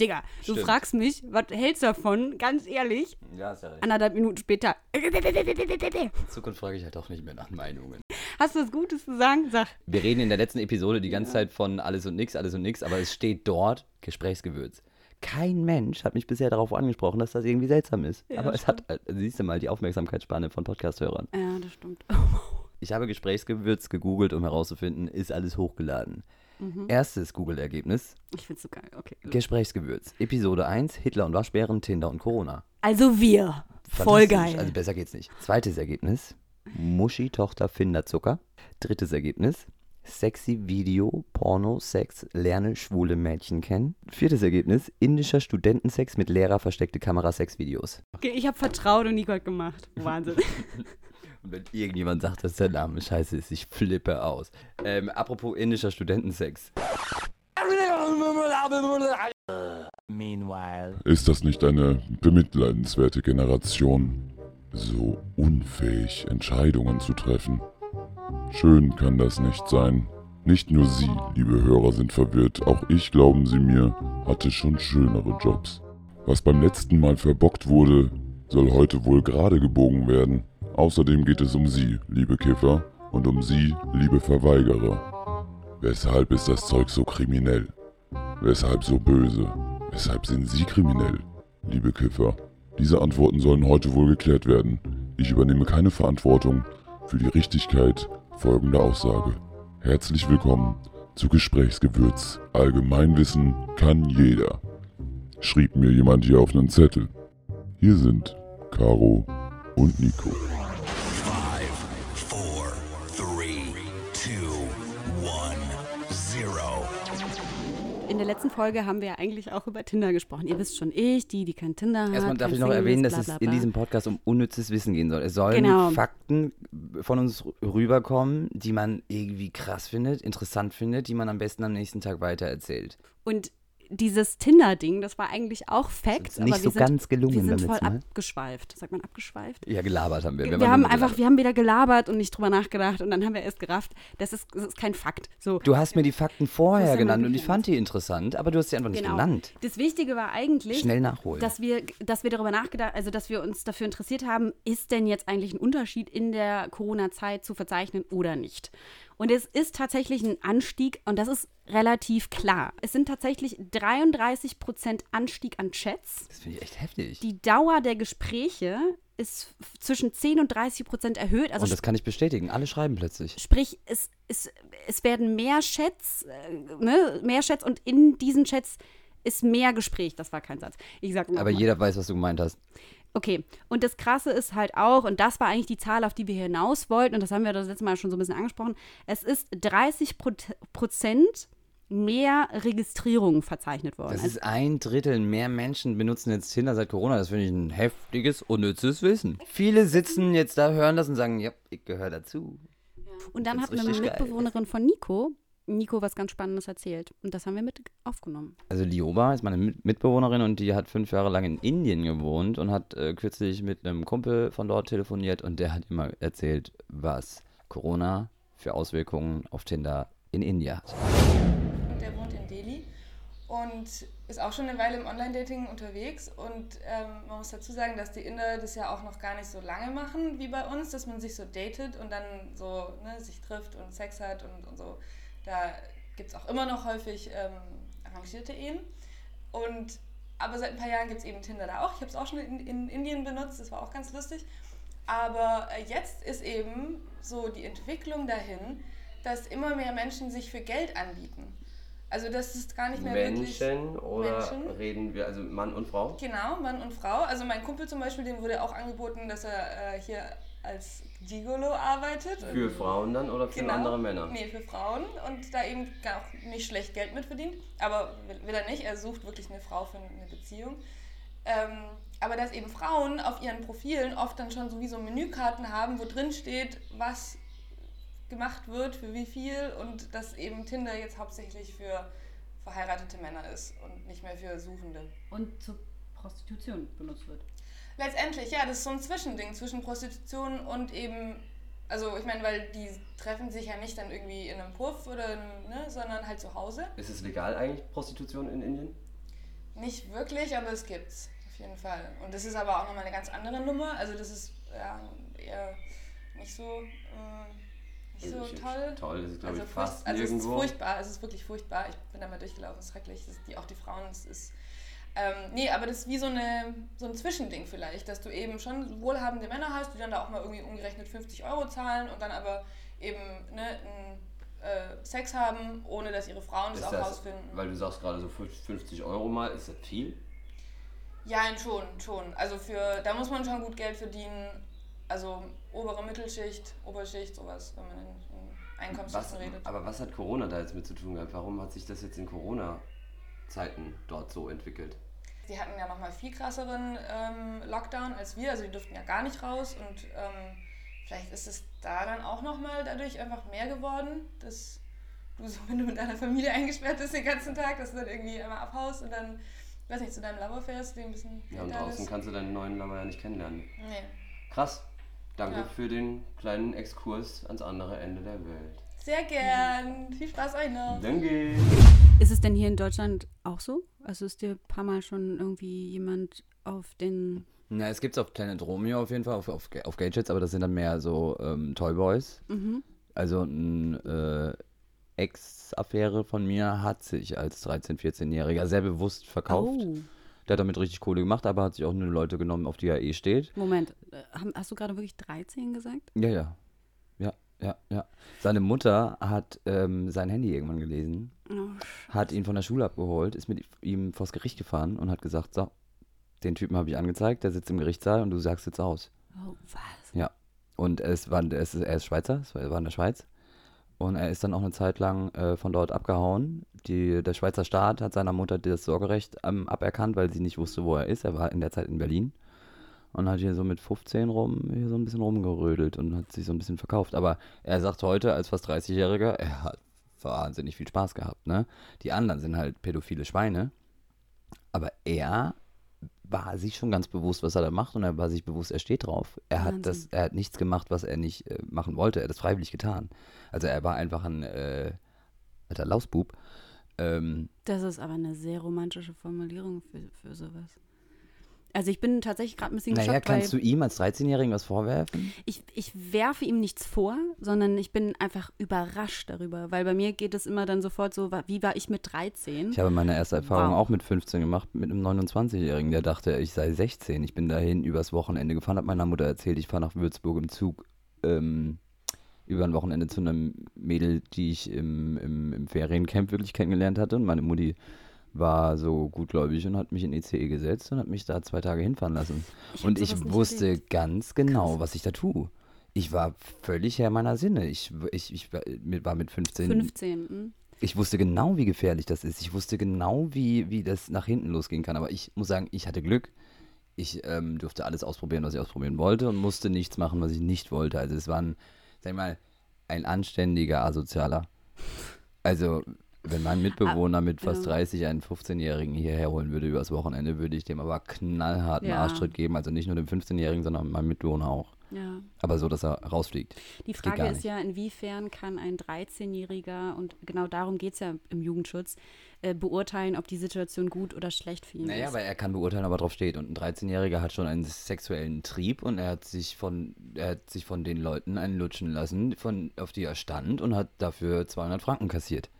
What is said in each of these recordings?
Digga, du Stimmt. fragst mich, was hältst du davon? Ganz ehrlich. Ja, ist ja recht. Anderthalb Minuten später. In Zukunft frage ich halt auch nicht mehr nach Meinungen. Hast du was Gutes zu sagen? Sag. Wir reden in der letzten Episode die ganze Zeit von alles und nix, alles und nix, aber es steht dort Gesprächsgewürz. Kein Mensch hat mich bisher darauf angesprochen, dass das irgendwie seltsam ist. Ja, aber es hat, äh, siehst du mal, die Aufmerksamkeitsspanne von Podcast-Hörern. Ja, das stimmt. Ich habe Gesprächsgewürz gegoogelt, um herauszufinden, ist alles hochgeladen. Erstes Google-Ergebnis, Ich find's so geil. Okay. Gesprächsgewürz. Episode 1, Hitler und Waschbären, Tinder und Corona. Also wir. Voll geil. Also besser geht's nicht. Zweites Ergebnis, Muschi-Tochter Finderzucker. Drittes Ergebnis, sexy Video, Porno, Sex, lerne schwule Mädchen kennen. Viertes Ergebnis, indischer Studentensex mit Lehrer versteckte Kamera Sexvideos. Okay, ich habe vertraut und Nico hat gemacht. Wahnsinn. Und wenn irgendjemand sagt, dass der Name scheiße ist, ich flippe aus. Ähm, apropos indischer Studentensex. Meanwhile. Ist das nicht eine bemitleidenswerte Generation, so unfähig Entscheidungen zu treffen? Schön kann das nicht sein. Nicht nur Sie, liebe Hörer, sind verwirrt, auch ich, glauben Sie mir, hatte schon schönere Jobs. Was beim letzten Mal verbockt wurde, soll heute wohl gerade gebogen werden. Außerdem geht es um Sie, liebe Kiffer, und um Sie, liebe Verweigerer. Weshalb ist das Zeug so kriminell? Weshalb so böse? Weshalb sind Sie kriminell, liebe Kiffer? Diese Antworten sollen heute wohl geklärt werden. Ich übernehme keine Verantwortung für die Richtigkeit folgender Aussage. Herzlich willkommen zu Gesprächsgewürz. Allgemeinwissen kann jeder. Schrieb mir jemand hier auf einen Zettel. Hier sind Caro und Nico. In der letzten Folge haben wir ja eigentlich auch über Tinder gesprochen. Ihr wisst schon, ich, die, die kein Tinder hat. Erstmal darf ich noch erwähnen, dass es in diesem Podcast um unnützes Wissen gehen soll. Es sollen Genau. Fakten von uns rüberkommen, die man irgendwie krass findet, interessant findet, die man am besten am nächsten Tag weitererzählt. Und dieses Tinder-Ding, das war eigentlich auch Fact, Ist aber nicht wir so sind, ganz gelungen wir sind voll Mal. abgeschweift. Sagt man abgeschweift? Ja, gelabert haben wir. Wir, waren haben einfach, wir haben wieder gelabert und nicht drüber nachgedacht und dann haben wir erst gerafft, das ist, das ist kein Fakt. So, Du hast mir die Fakten vorher genannt und ich fand die interessant, aber du hast sie einfach nicht genau. genannt. Das Wichtige war eigentlich, Schnell nachholen. dass wir, dass wir darüber nachgedacht, also dass wir uns dafür interessiert haben, ist denn jetzt eigentlich ein Unterschied in der Corona-Zeit zu verzeichnen oder nicht? Und es ist tatsächlich ein Anstieg und das ist relativ klar. Es sind tatsächlich 33 Prozent Anstieg an Chats. das finde ich echt heftig. Die Dauer der Gespräche ist zwischen 10 und 30 Prozent erhöht. Also und das kann ich bestätigen. Alle schreiben plötzlich. Sprich, es, es, es werden mehr Chats, äh, ne, mehr Chats und in diesen Chats ist mehr Gespräch. Das war kein Satz. Ich sag Aber mal. jeder weiß, was du gemeint hast. Okay, und das Krasse ist halt auch, und das war eigentlich die Zahl, auf die wir hinaus wollten, und das haben wir das letzte Mal schon so ein bisschen angesprochen, es ist 30 Pro Prozent mehr Registrierungen verzeichnet worden. Das Also, ist ein Drittel mehr Menschen benutzen jetzt Tinder seit Corona. Das finde ich ein heftiges, unnützes Wissen. Viele sitzen jetzt da, hören das und sagen, ja, ich gehöre dazu. und dann hat eine richtig geil. Mitbewohnerin von Nico, Nico was ganz Spannendes erzählt. Und das haben wir mit aufgenommen. Also Lioba ist meine Mit- Mitbewohnerin und die hat fünf Jahre lang in Indien gewohnt und hat äh, kürzlich mit einem Kumpel von dort telefoniert und der hat immer erzählt, was Corona für Auswirkungen auf Tinder in India hat. Der wohnt in Delhi und ist auch schon eine Weile im Online-Dating unterwegs. Und ähm, man muss dazu sagen, dass die Inder das ja auch noch gar nicht so lange machen wie bei uns, dass man sich so datet und dann so ne, sich trifft und Sex hat und, und so. Da gibt es auch immer noch häufig ähm, arrangierte Ehen. Und, aber seit ein paar Jahren gibt es eben Tinder da auch. Ich habe es auch schon in, in Indien benutzt, das war auch ganz lustig. Aber äh, jetzt ist eben so die Entwicklung dahin, dass immer mehr Menschen sich für Geld anbieten. Also das ist gar nicht mehr wirklich... Menschen oder Menschen. reden wir, also Mann und Frau? Genau, Mann und Frau. Also mein Kumpel zum Beispiel, dem wurde auch angeboten, dass er äh, hier als Gigolo arbeitet. Für Frauen dann oder für Genau. andere Männer? Nee, für Frauen und da eben gar auch nicht schlecht Geld mit verdient. Aber will, will er nicht, er sucht wirklich eine Frau für eine Beziehung. Ähm, aber dass eben Frauen auf ihren Profilen oft dann schon sowieso Menükarten haben, wo drin steht, was gemacht wird, für wie viel und dass eben Tinder jetzt hauptsächlich für verheiratete Männer ist und nicht mehr für Suchende. Und zur Prostitution benutzt wird. Letztendlich, ja, das ist so ein Zwischending zwischen Prostitution und eben, also ich meine, weil die treffen sich ja nicht dann irgendwie in einem Puff oder, in, ne, sondern halt zu Hause. Ist es legal eigentlich, Prostitution in Indien? Nicht wirklich, aber es gibt's. Auf jeden Fall. Und das ist aber auch nochmal eine ganz andere Nummer. Also das ist ja, eher nicht so, äh, nicht so Also toll. Toll, das ist, glaube Also, ich, fast also es ist furchtbar, es ist wirklich furchtbar. Ich bin da mal durchgelaufen, es ist schrecklich. Ist die, auch die Frauen, es ist. Ähm, nee, aber das ist wie so, eine, so ein Zwischending vielleicht, dass du eben schon wohlhabende Männer hast, die dann da auch mal irgendwie umgerechnet 50 Euro zahlen und dann aber eben ne, einen, äh, Sex haben, ohne dass ihre Frauen das Ist auch das, rausfinden. weil du sagst gerade so 50 Euro mal, ist das viel? Ja, schon, schon. Also für, da muss man schon gut Geld verdienen. Also obere Mittelschicht, Oberschicht, sowas, wenn man in, in Was, Einkommensschichten redet. aber was hat Corona da jetzt mit zu tun gehabt? Warum hat sich das jetzt in Corona-Zeiten dort so entwickelt? Die hatten ja nochmal viel krasseren ähm, Lockdown als wir, also die durften ja gar nicht raus und ähm, vielleicht ist es da dann auch nochmal dadurch einfach mehr geworden, dass du so, wenn du mit deiner Familie eingesperrt bist den ganzen Tag, dass du dann irgendwie einmal abhaust und dann, ich weiß nicht, zu deinem Lover fährst, den ein bisschen Ja, und draußen ist. kannst du deinen neuen Lover ja nicht kennenlernen. Nee. Krass. Danke Ja. für den kleinen Exkurs ans andere Ende der Welt. Sehr gern. Viel Spaß euch noch. Danke. Ist es denn hier in Deutschland auch so? Also ist dir ein paar Mal schon irgendwie jemand auf den. Na, es gibt's auf Planet Romeo auf jeden Fall, auf, auf, auf Gadgets, aber das sind dann mehr so ähm, Toyboys. Mhm. Also ein äh, Ex-Affäre von mir hat sich als 13-, 14-Jähriger sehr bewusst verkauft. Oh, Der hat damit richtig Kohle gemacht, aber hat sich auch nur Leute genommen, auf die er eh steht. Moment. Äh, Hast du gerade wirklich 13 gesagt? Ja, ja. Ja, ja. Seine Mutter hat ähm, sein Handy irgendwann gelesen, Oh, hat ihn von der Schule abgeholt, ist mit ihm vors Gericht gefahren und hat gesagt, so, den Typen habe ich angezeigt, der sitzt im Gerichtssaal und du sagst jetzt aus. oh was? Ja. Und es war, es ist, er ist Schweizer, es er war in der Schweiz. Und er ist dann auch eine Zeit lang äh, von dort abgehauen. Die, der Schweizer Staat hat seiner Mutter das Sorgerecht ähm, aberkannt, weil sie nicht wusste, wo er ist. Er war in der Zeit in Berlin und hat hier so mit 15 rum, hier so ein bisschen rumgerödelt und hat sich so ein bisschen verkauft. Aber er sagt heute, als fast 30-Jähriger, er hat wahnsinnig viel Spaß gehabt. Ne? Die anderen sind halt pädophile Schweine. Aber er war sich schon ganz bewusst, was er da macht und er war sich bewusst, er steht drauf. Er hat das, er hat nichts gemacht, was er nicht äh, machen wollte. Er hat das freiwillig getan. Also er war einfach ein äh, alter Lausbub. Ähm, Das ist aber eine sehr romantische Formulierung für, für sowas. Also ich bin tatsächlich gerade ein bisschen naja, geschockt, kannst weil du ihm als 13-Jährigen was vorwerfen? ich, ich werfe ihm nichts vor, sondern ich bin einfach überrascht darüber, weil bei mir geht es immer dann sofort so, wie war ich mit 13? Ich habe meine erste Erfahrung Wow. auch mit 15 gemacht, mit einem 29-Jährigen, der dachte, ich sei 16. Ich bin dahin übers Wochenende gefahren, habe meiner Mutter erzählt, ich fahre nach Würzburg im Zug ähm, über ein Wochenende zu einem Mädel, die ich im, im, im Feriencamp wirklich kennengelernt hatte. Und meine Mutti war so gutgläubig und hat mich in ECE gesetzt und hat mich da zwei Tage hinfahren lassen. Ich und ich wusste erlebt. ganz genau, was ich da tue. Ich war völlig Herr meiner Sinne. Ich, ich, ich war- mit- war mit 15 15. hm? ich wusste genau, wie gefährlich das ist. Ich wusste genau, wie, wie das nach hinten losgehen kann. Aber ich muss sagen, ich hatte Glück. Ich ähm, durfte alles ausprobieren, was ich ausprobieren wollte und musste nichts machen, was ich nicht wollte. Also es war ein, sag ich mal, ein anständiger Asozialer. Also, wenn mein Mitbewohner mit fast ja. 30 einen 15-Jährigen hierher holen würde übers Wochenende, würde ich dem aber knallharten Ja. Arschtritt geben. Also nicht nur dem 15-Jährigen, sondern meinem Mitbewohner auch. Ja. Aber so, dass er rausfliegt. Die Frage ist ja, inwiefern kann ein 13-Jähriger, und genau darum geht es ja im Jugendschutz, äh, beurteilen, ob die Situation gut oder schlecht für ihn Naja, ist. weil er kann beurteilen, ob er drauf steht. Und ein 13-Jähriger hat schon einen sexuellen Trieb und er hat sich von, er hat sich von den Leuten einen lutschen lassen, von, auf die er stand und hat dafür 200 Franken kassiert.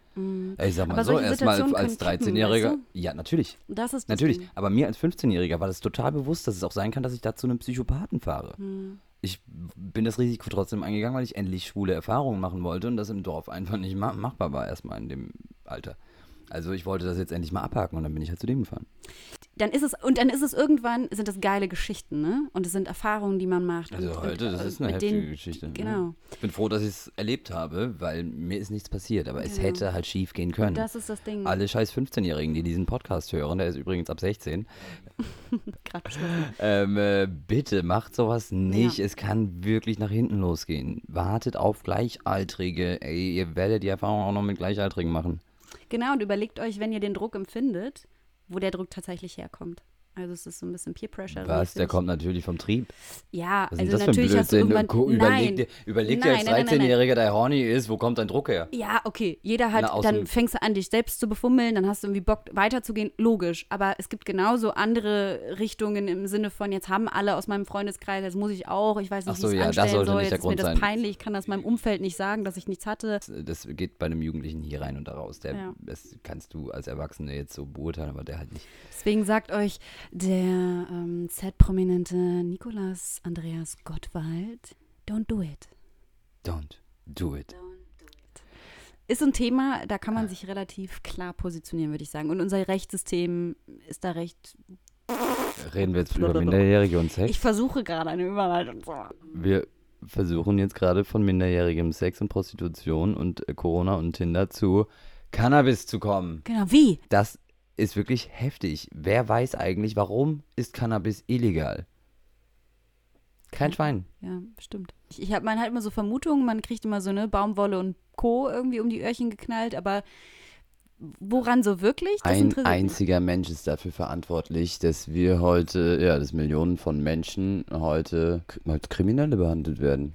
Ich sag mal Mhm. Aber so, erstmal als können kippen, 13-Jähriger. weißt Ja, natürlich. das ist das Natürlich. Ding. Aber mir als 15-Jähriger war das total bewusst, dass es auch sein kann, dass ich da zu einem Psychopathen fahre. Hm. Ich bin das Risiko trotzdem eingegangen, weil ich endlich schwule Erfahrungen machen wollte und das im Dorf einfach nicht ma machbar war, erstmal in dem Alter. Also ich wollte das jetzt endlich mal abhaken und dann bin ich halt zu dem gefahren. Dann ist es, und dann ist es irgendwann, sind das geile Geschichten, ne? Und es sind Erfahrungen, die man macht. Also und, heute, und, das äh, ist eine heftige denen- Geschichte. Genau. Ne? Ich bin froh, dass ich es erlebt habe, weil mir ist nichts passiert. Aber es Genau. hätte halt schief gehen können. Das ist das Ding. Alle scheiß 15-Jährigen, die diesen Podcast hören, der ist übrigens ab 16, Grad beschlossen. ähm, äh, bitte macht sowas nicht. Ja. Es kann wirklich nach hinten losgehen. Wartet auf Gleichaltrige. Ey, ihr werdet die Erfahrung auch noch mit Gleichaltrigen machen. Genau, und überlegt euch, wenn ihr den Druck empfindet, wo der Druck tatsächlich herkommt. Also es ist so ein bisschen Peer Pressure. Was? Der kommt natürlich vom Trieb. Ja, Was also das natürlich hast du irgendwann. Überleg dir, überleg dir Nein, als nein, nein. 13-Jähriger, der horny ist, wo kommt dein Druck her? Ja, okay. Jeder hat, Na, dann fängst du an, dich selbst zu befummeln, dann hast du irgendwie Bock weiterzugehen. Logisch. Aber es gibt genauso andere Richtungen im Sinne von, jetzt haben alle aus meinem Freundeskreis, jetzt muss ich auch, ich weiß nicht, Ach so, wie ich ja, es das anstellen sollte soll, jetzt ist mir Grund das sein. peinlich, ich kann das meinem Umfeld nicht sagen, dass ich nichts hatte. Das geht bei einem Jugendlichen hier rein und da raus. Der, Ja. Das kannst du als Erwachsene jetzt so beurteilen, aber der halt nicht. Deswegen sagt euch der ähm, Z-prominente Nikolas Andreas Gottwald, don't do it. Don't do it. Ist ein Thema, da kann man sich relativ klar positionieren, würde ich sagen. Und unser Rechtssystem ist da recht. Reden wir jetzt über Minderjährige und Sex? Ich versuche gerade eine Überleitung zu machen. Wir versuchen jetzt gerade von minderjährigem Sex und Prostitution und äh, Corona und Tinder zu Cannabis zu kommen. Genau, wie? Das ist wirklich heftig. Wer weiß eigentlich, warum ist Cannabis illegal? Kein Schwein. Ja, stimmt. Ich, ich habe man hat immer so Vermutungen, man kriegt immer so eine Baumwolle und Co. irgendwie um die Öhrchen geknallt, aber woran so wirklich? Das Ein einziger Mensch ist dafür verantwortlich, dass wir heute, ja, dass Millionen von Menschen heute als Kriminelle behandelt werden.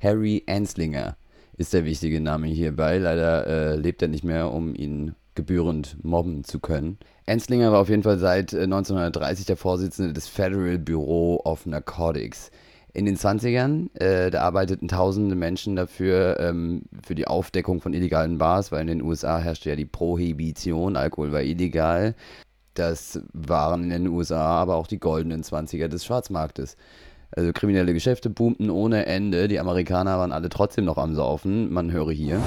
Harry Anslinger ist der wichtige Name hierbei. Leider äh, lebt er nicht mehr, um ihn gebührend mobben zu können. Anslinger war auf jeden Fall seit äh, 1930 der Vorsitzende des Federal Bureau of Narcotics. In den 20ern, äh, da arbeiteten tausende Menschen dafür, ähm, für die Aufdeckung von illegalen Bars, weil in den USA herrschte ja die Prohibition, Alkohol war illegal. Das waren in den USA aber auch die goldenen 20er des Schwarzmarktes. Also kriminelle Geschäfte boomten ohne Ende, die Amerikaner waren alle trotzdem noch am Saufen, man höre hier.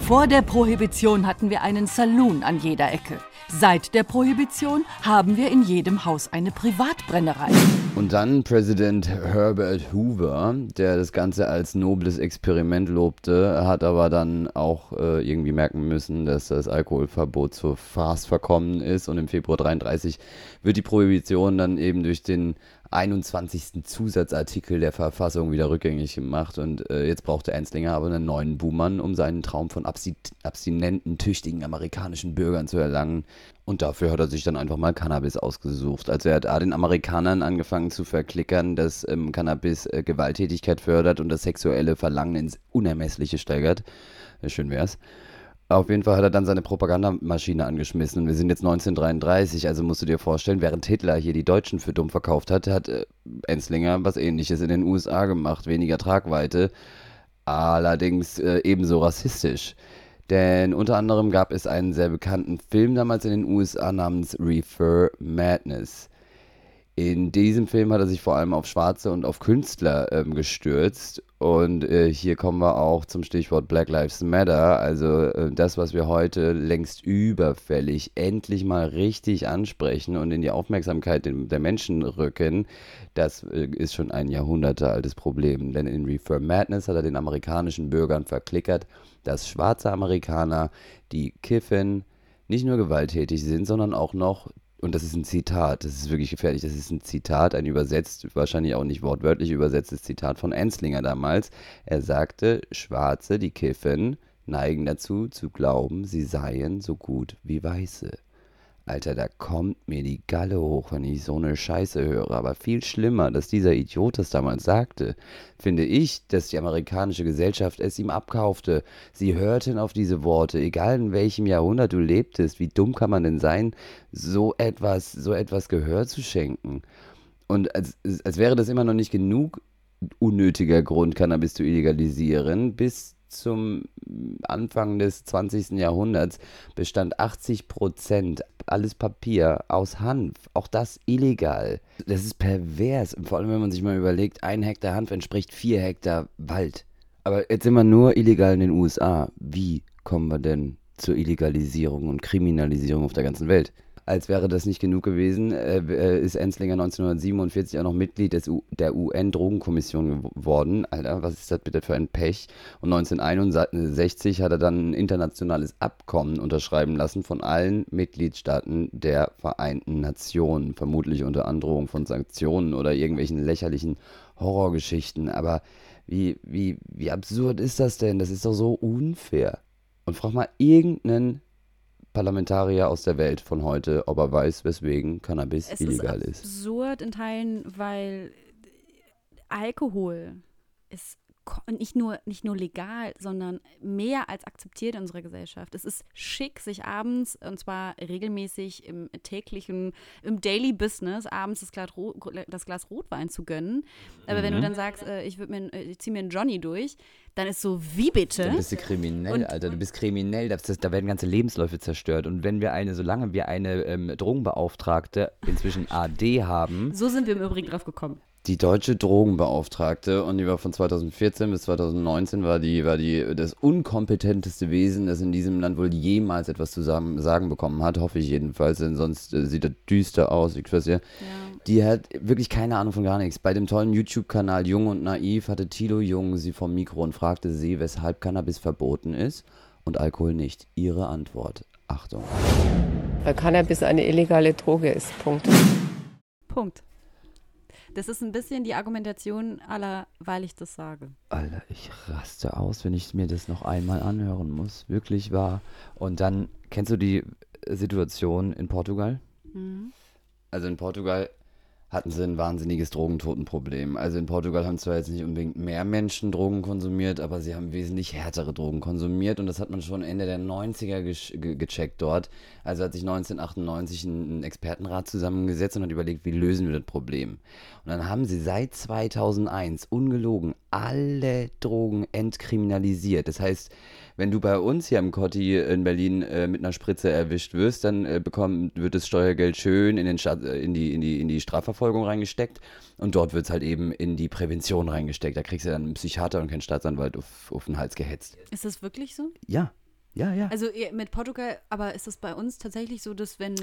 Vor der Prohibition hatten wir einen Saloon an jeder Ecke. Seit der Prohibition haben wir in jedem Haus eine Privatbrennerei. Und dann Präsident Herbert Hoover, der das Ganze als nobles Experiment lobte, hat aber dann auch äh, irgendwie merken müssen, dass das Alkoholverbot zu fast verkommen ist. Und im Februar 33 wird die Prohibition dann eben durch den 21. Zusatzartikel der Verfassung wieder rückgängig gemacht. Und äh, jetzt brauchte Enslinger aber einen neuen Buhmann, um seinen Traum von abstinenten, tüchtigen amerikanischen Bürgern zu erlangen. Und dafür hat er sich dann einfach mal Cannabis ausgesucht. Also er hat A, den Amerikanern angefangen zu verklickern, dass ähm, Cannabis äh, Gewalttätigkeit fördert und das sexuelle Verlangen ins Unermessliche steigert. Äh, schön wär's. Auf jeden Fall hat er dann seine Propagandamaschine angeschmissen und wir sind jetzt 1933, also musst du dir vorstellen, während Hitler hier die Deutschen für dumm verkauft hat, hat äh, Enslinger was ähnliches in den USA gemacht, weniger Tragweite, allerdings äh, ebenso rassistisch. Denn unter anderem gab es einen sehr bekannten Film damals in den USA namens Reefer Madness. In diesem Film hat er sich vor allem auf Schwarze und auf Künstler ähm, gestürzt. Und äh, hier kommen wir auch zum Stichwort Black Lives Matter. Also äh, das, was wir heute längst überfällig endlich mal richtig ansprechen und in die Aufmerksamkeit der Menschen rücken, das äh, ist schon ein jahrhundertealtes Problem. Denn in Reefer Madness hat er den amerikanischen Bürgern verklickert, dass schwarze Amerikaner, die kiffen, nicht nur gewalttätig sind, sondern auch noch und das ist ein Zitat, das ist wirklich gefährlich, das ist ein Zitat, ein übersetzt, wahrscheinlich auch nicht wortwörtlich übersetztes Zitat von Enslinger damals. Er sagte, Schwarze, die kiffen, neigen dazu zu glauben, sie seien so gut wie Weiße. Alter, da kommt mir die Galle hoch, wenn ich so eine Scheiße höre. Aber viel schlimmer, dass dieser Idiot das damals sagte, finde ich, dass die amerikanische Gesellschaft es ihm abkaufte. Sie hörten auf diese Worte, egal in welchem Jahrhundert du lebtest. Wie dumm kann man denn sein, so etwas, so etwas Gehör zu schenken? Und als, als wäre das immer noch nicht genug unnötiger Grund, Cannabis zu illegalisieren, bis zum Anfang des 20. Jahrhunderts bestand 80 Prozent alles Papier aus Hanf. Auch das illegal. Das ist pervers. Vor allem, wenn man sich mal überlegt, ein Hektar Hanf entspricht vier Hektar Wald. Aber jetzt sind wir nur illegal in den USA. Wie kommen wir denn zur Illegalisierung und Kriminalisierung auf der ganzen Welt? Als wäre das nicht genug gewesen, äh, äh, ist Enslinger 1947 auch noch Mitglied des U der UN-Drogenkommission geworden. Alter, was ist das bitte für ein Pech? Und 1961 hat er dann ein internationales Abkommen unterschreiben lassen von allen Mitgliedstaaten der Vereinten Nationen. Vermutlich unter Androhung von Sanktionen oder irgendwelchen lächerlichen Horrorgeschichten. Aber wie, wie, wie absurd ist das denn? Das ist doch so unfair. Und frag mal irgendeinen Parlamentarier aus der Welt von heute, ob er weiß, weswegen Cannabis Es illegal ist ist. absurd in Teilen, weil Alkohol ist nicht nur, nicht nur legal, sondern mehr als akzeptiert in unserer Gesellschaft. Es ist schick, sich abends, und zwar regelmäßig im täglichen, im Daily Business, abends das Glas, das Glas Rotwein zu gönnen. Aber wenn du dann sagst, äh, ich, mir, äh, ich ziehe mir einen Johnny durch, dann ist so, wie bitte? Dann bist du kriminell, Und- Alter. Du bist kriminell. Das, das, da werden ganze Lebensläufe zerstört. Und wenn wir eine, solange wir eine ähm, Drogenbeauftragte, inzwischen AD haben, So sind wir im Übrigen drauf gekommen. Die deutsche Drogenbeauftragte, und die war von 2014 bis 2019, war die, war die das unkompetenteste Wesen, das in diesem Land wohl jemals etwas zu sagen, sagen bekommen hat. Hoffe ich jedenfalls, denn sonst äh, sieht das düster aus. Ich weiß ja. Die hat wirklich keine Ahnung von gar nichts. Bei dem tollen YouTube-Kanal Jung und Naiv hatte Tilo Jung sie vom Mikro und fragte sie, weshalb Cannabis verboten ist und Alkohol nicht. Ihre Antwort. Achtung. Weil Cannabis eine illegale Droge ist. Punkt. Punkt. Das ist ein bisschen die Argumentation aller, weil ich das sage. Alter, ich raste aus, wenn ich mir das noch einmal anhören muss. Wirklich wahr. Und dann, kennst du die Situation in Portugal? Also in Portugal hatten sie ein wahnsinniges Drogentotenproblem. Also in Portugal haben zwar jetzt nicht unbedingt mehr Menschen Drogen konsumiert, aber sie haben wesentlich härtere Drogen konsumiert und das hat man schon Ende der 90er gesch- ge gecheckt dort. Also hat sich 1998 ein, ein Expertenrat zusammengesetzt und hat überlegt, wie lösen wir das Problem. Und dann haben sie seit 2001 ungelogen alle Drogen entkriminalisiert. Das heißt, wenn du bei uns hier im Cotti in Berlin äh, mit einer Spritze erwischt wirst, dann äh, bekommt, wird das Steuergeld schön in, den Staat, äh, in, die, in, die, in die Strafverfolgung reingesteckt und dort wird es halt eben in die Prävention reingesteckt. Da kriegst du dann einen Psychiater und keinen Staatsanwalt auf, auf den Hals gehetzt. Ist das wirklich so? Ja, ja, ja. Also mit Portugal, aber ist es bei uns tatsächlich so, dass wenn.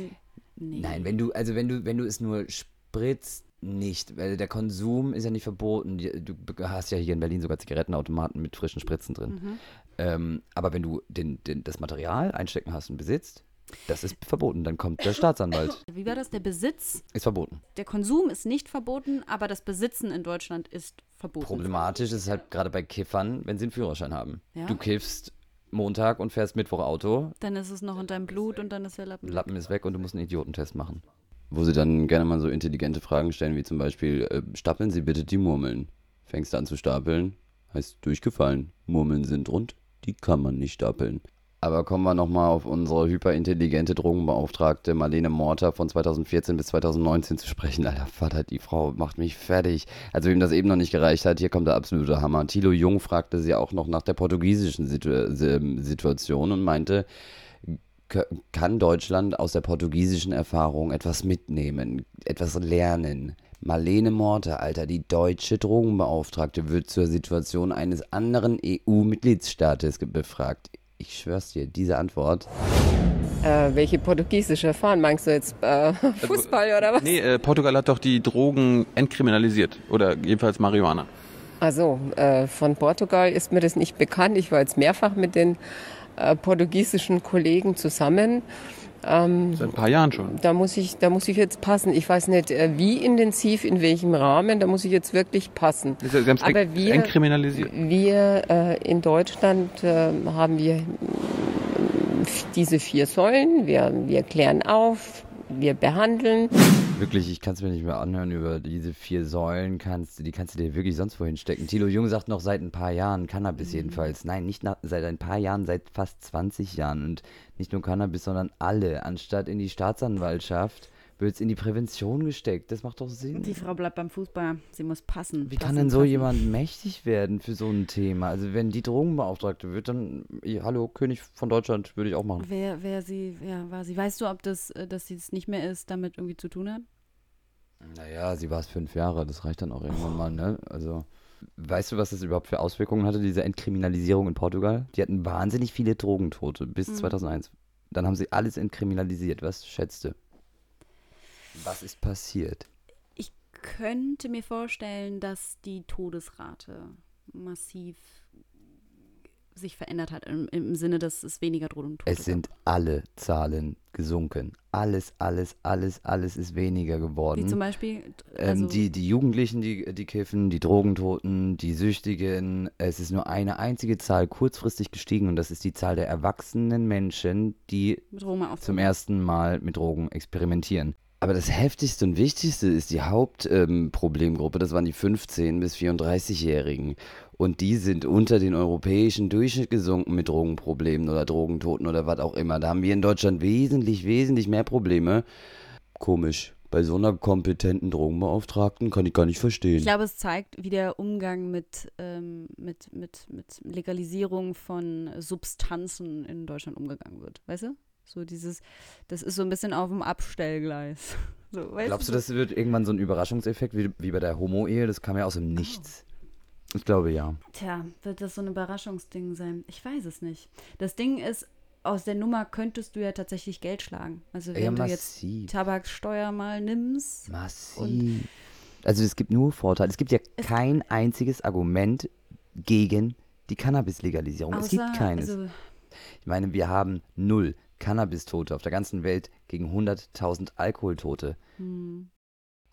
Nee. Nein, wenn du, also wenn du, wenn du es nur spritzt, nicht, weil der Konsum ist ja nicht verboten. Du hast ja hier in Berlin sogar Zigarettenautomaten mit frischen Spritzen drin. Ähm, aber wenn du den, den, das Material einstecken hast und besitzt, das ist verboten. Dann kommt der Staatsanwalt. Wie war das? Der Besitz, Ist verboten. der Konsum ist nicht verboten, aber das Besitzen in Deutschland ist verboten. Problematisch ist halt gerade bei Kiffern, wenn sie einen Führerschein haben. Ja. Du kiffst Montag und fährst Mittwoch Auto, Dann ist es noch in deinem Blut und dann ist der Lappen. Lappen ist weg und du musst einen Idiotentest machen. Wo sie dann gerne mal so intelligente Fragen stellen, wie zum Beispiel, äh, stapeln Sie bitte die Murmeln. Fängst an zu stapeln, heißt durchgefallen. Murmeln sind rund, die kann man nicht stapeln. Aber kommen wir nochmal auf unsere hyperintelligente Drogenbeauftragte Marlene Morter von 2014 bis 2019 zu sprechen. Alter Vater, die Frau macht mich fertig. Also wem das eben noch nicht gereicht hat, hier kommt der absolute Hammer. Thilo Jung fragte sie auch noch nach der portugiesischen Situ ähm, Situation und meinte, kann Deutschland aus der portugiesischen Erfahrung etwas mitnehmen, etwas lernen. Marlene Morte, Alter, die deutsche Drogenbeauftragte, wird zur Situation eines anderen EU-Mitgliedstaates befragt. Ich schwör's dir, diese Antwort. Äh, welche portugiesische Erfahrung? Meinst du jetzt äh, Fußball oder was? Nee, äh, Portugal hat doch die Drogen entkriminalisiert. Oder jedenfalls Marihuana. Also äh, von Portugal ist mir das nicht bekannt. Ich war jetzt mehrfach mit den äh, portugiesischen Kollegen zusammen. Seit ein paar Jahren schon. Da muss ich, da muss ich jetzt passen. Ich weiß nicht, äh, wie intensiv, in welchem Rahmen. Da muss ich jetzt wirklich passen. Das ist ganz Aber wir, entkriminalisiert. wir äh, in Deutschland äh, haben wir äh, diese vier Säulen. Wir, wir klären auf, wir behandeln. Wirklich, ich kann es mir nicht mehr anhören über diese vier Säulen, kannst, du- die kannst du dir wirklich sonst wohin stecken. Thilo Jung sagt noch seit ein paar Jahren, Cannabis jedenfalls. Nein, nicht nach, seit ein paar Jahren, seit fast 20 Jahren. Und nicht nur Cannabis, sondern alle. Anstatt in die Staatsanwaltschaft wird es in die Prävention gesteckt. Das macht doch Sinn. Die Frau bleibt beim Fußball. Sie muss passen. Wie passen, kann denn so passen. jemand mächtig werden für so ein Thema? Also wenn die Drogenbeauftragte wird, dann, hallo, König von Deutschland, würde ich auch machen. Wer, wer sie, ja, war sie. Weißt du, ob das, äh, dass sie es nicht mehr ist, damit irgendwie zu tun hat? Naja, sie war es fünf Jahre, das reicht dann auch irgendwann mal, ne? Also, weißt du, was das überhaupt für Auswirkungen hatte, diese Entkriminalisierung in Portugal? Die hatten wahnsinnig viele Drogentote bis 2001. Dann haben sie alles entkriminalisiert. Was schätzte? Was ist passiert? Ich könnte mir vorstellen, dass die Todesrate massiv sich verändert hat, im, im Sinne, dass es weniger Drogentote Es sind alle Zahlen gesunken. Alles, alles, alles, alles ist weniger geworden. Wie zum Beispiel, Ähm, also, die, die Jugendlichen, die, die kiffen, die Drogentoten, die Süchtigen. Es ist nur eine einzige Zahl kurzfristig gestiegen und das ist die Zahl der erwachsenen Menschen, die zum ersten Mal mit Drogen experimentieren. Aber das heftigste und wichtigste ist die Hauptproblemgruppe, ähm, das waren die 15- bis 34-Jährigen. Und die sind unter den europäischen Durchschnitt gesunken mit Drogenproblemen oder Drogentoten oder was auch immer. Da haben wir in Deutschland wesentlich, wesentlich mehr Probleme. Komisch. Bei so einer kompetenten Drogenbeauftragten kann ich gar nicht verstehen. Ich glaube, es zeigt, wie der Umgang mit, ähm, mit, mit, mit Legalisierung von Substanzen in Deutschland umgegangen wird. Weißt du? So dieses, das ist so ein bisschen auf dem Abstellgleis. So, Glaubst du, das wird irgendwann so ein Überraschungseffekt wie, wie bei der Homo-Ehe? Das kam ja aus dem Nichts. Ich glaube ja. Tja, wird das so ein Überraschungsding sein? Ich weiß es nicht. Das Ding ist, aus der Nummer könntest du ja tatsächlich Geld schlagen. Also wenn Ja, du jetzt. Tabaksteuer mal nimmst. Massiv. Also es gibt nur Vorteile. Es gibt ja kein einziges Argument gegen die Cannabis-Legalisierung. Es gibt keines. Also, ich meine, wir haben null Cannabis-Tote auf der ganzen Welt gegen 100.000 Alkoholtote. hm.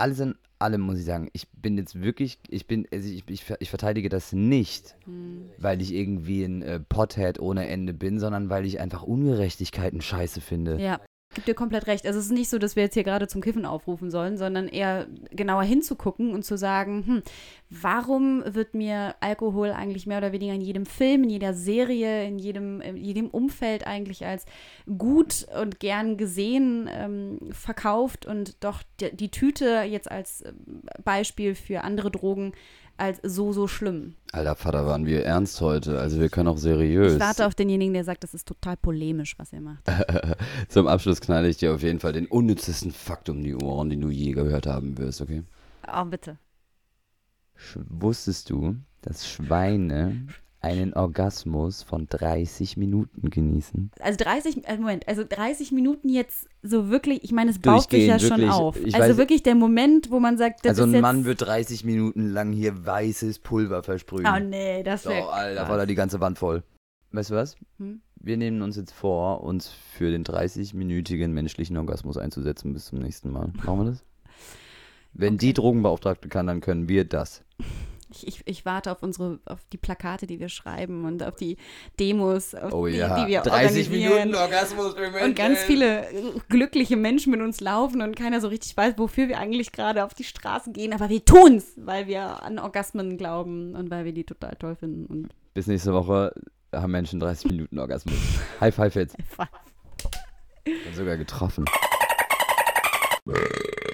Alles in allem muss ich sagen, ich bin jetzt wirklich, ich bin, also ich, ich, ich verteidige das nicht, Hm. weil ich irgendwie ein äh, Pothead ohne Ende bin, sondern weil ich einfach Ungerechtigkeiten scheiße finde. Ja, gib dir komplett recht. Also es ist nicht so, dass wir jetzt hier gerade zum Kiffen aufrufen sollen, sondern eher genauer hinzugucken und zu sagen, hm, warum wird mir Alkohol eigentlich mehr oder weniger in jedem Film, in jeder Serie, in jedem, in jedem Umfeld eigentlich als gut und gern gesehen ähm, verkauft und doch die, die Tüte jetzt als ähm, Beispiel für andere Drogen als so, so schlimm. Alter Vater, waren wir ernst heute. Also wir können auch seriös. Ich warte auf denjenigen, der sagt, das ist total polemisch, was ihr macht. Zum Abschluss knalle ich dir auf jeden Fall den unnützesten Fakt um die Ohren, den du je gehört haben wirst, okay? Oh, bitte. Wusstest du, dass Schweine einen Orgasmus von 30 Minuten genießen? Also 30, äh, Moment, also 30 Minuten jetzt so wirklich, ich meine, es baut sich ja schon wirklich. auf. Ich also weiß- wirklich der Moment, wo man sagt, das also ein Mann wird 30 Minuten lang hier weißes Pulver versprühen. Oh nee, das wäre Oh, Alter, war da die ganze Wand voll. Weißt du was? Hm? Wir nehmen uns jetzt vor, uns für den 30-minütigen menschlichen Orgasmus einzusetzen bis zum nächsten Mal. Machen wir das? Wenn die Drogenbeauftragte kann, dann können wir das. Ich, ich, ich warte auf unsere, auf die Plakate, die wir schreiben und auf die Demos, auf Oh die, ja, die wir 30 organisieren. Minuten Orgasmus für Menschen. Und ganz viele glückliche Menschen mit uns laufen und keiner so richtig weiß, wofür wir eigentlich gerade auf die Straße gehen. Aber wir tun's, weil wir an Orgasmen glauben und weil wir die total toll finden. Und Bis nächste Woche haben Menschen 30 Minuten Orgasmus. High five jetzt. Dann sogar getroffen. Five.